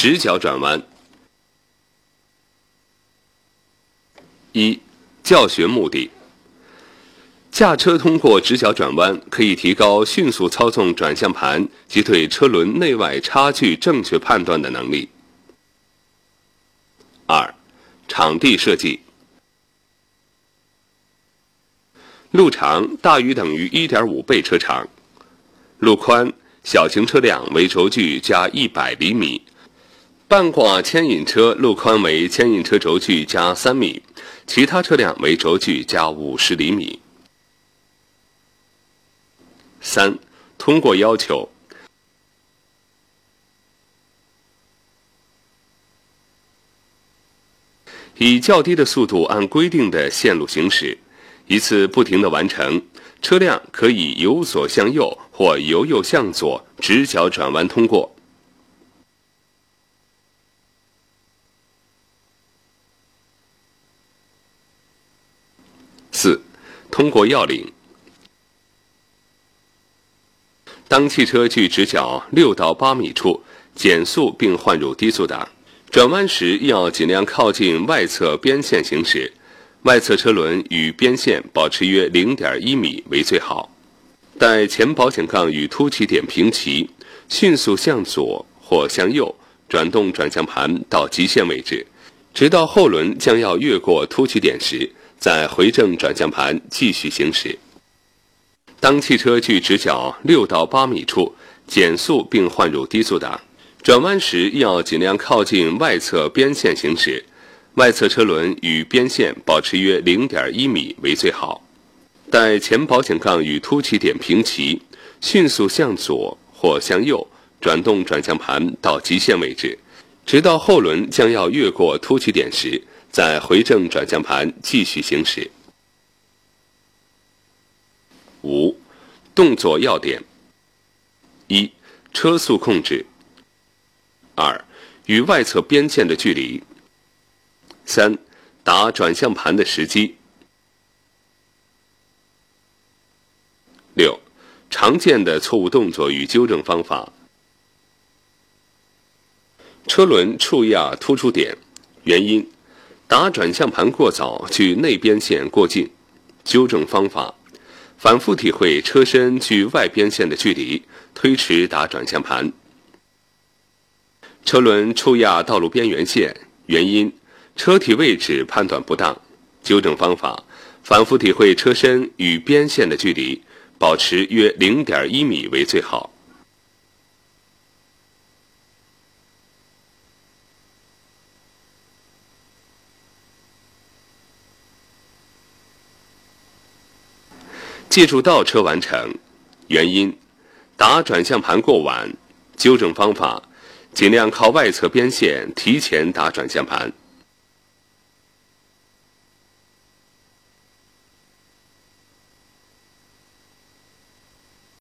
直角转弯。一、教学目的。驾车通过直角转弯，可以提高迅速操纵转向盘及对车轮内外差距正确判断的能力。二、场地设计。路长大于等于1.5倍车长，路宽小型车辆为轴距加100厘米，半挂牵引车路宽为牵引车轴距加3米，其他车辆为轴距加50厘米。三、通过要求，以较低的速度按规定的线路行驶。一次不停的完成，车辆可以由左向右或由右向左直角转弯通过。四，通过要领。当汽车距直角六到八米处减速并换入低速档，转弯时要尽量靠近外侧边线行驶。外侧车轮与边线保持约零点一米为最好。待前保险杠与凸起点平齐，迅速向左或向右转动转向盘到极限位置，直到后轮将要越过凸起点时，再回正转向盘继续行驶。当汽车距直角六到八米处减速并换入低速档，转弯时要尽量靠近外侧边线行驶。外侧车轮与边线保持约零点一米为最好。待前保险杠与凸起点平齐，迅速向左或向右转动转向盘到极限位置，直到后轮将要越过凸起点时，再回正转向盘继续行驶。五、动作要点：一、车速控制；二、与外侧边线的距离。三、打转向盘的时机。六、常见的错误动作与纠正方法。车轮触压突出点，原因：打转向盘过早，距内边线过近。纠正方法：反复体会车身距外边线的距离，推迟打转向盘。车轮触压道路边缘线，原因。车体位置判断不当，纠正方法：反复体会车身与边线的距离，保持约零点一米为最好。借助倒车完成，原因：打转向盘过晚。纠正方法：尽量靠外侧边线提前打转向盘。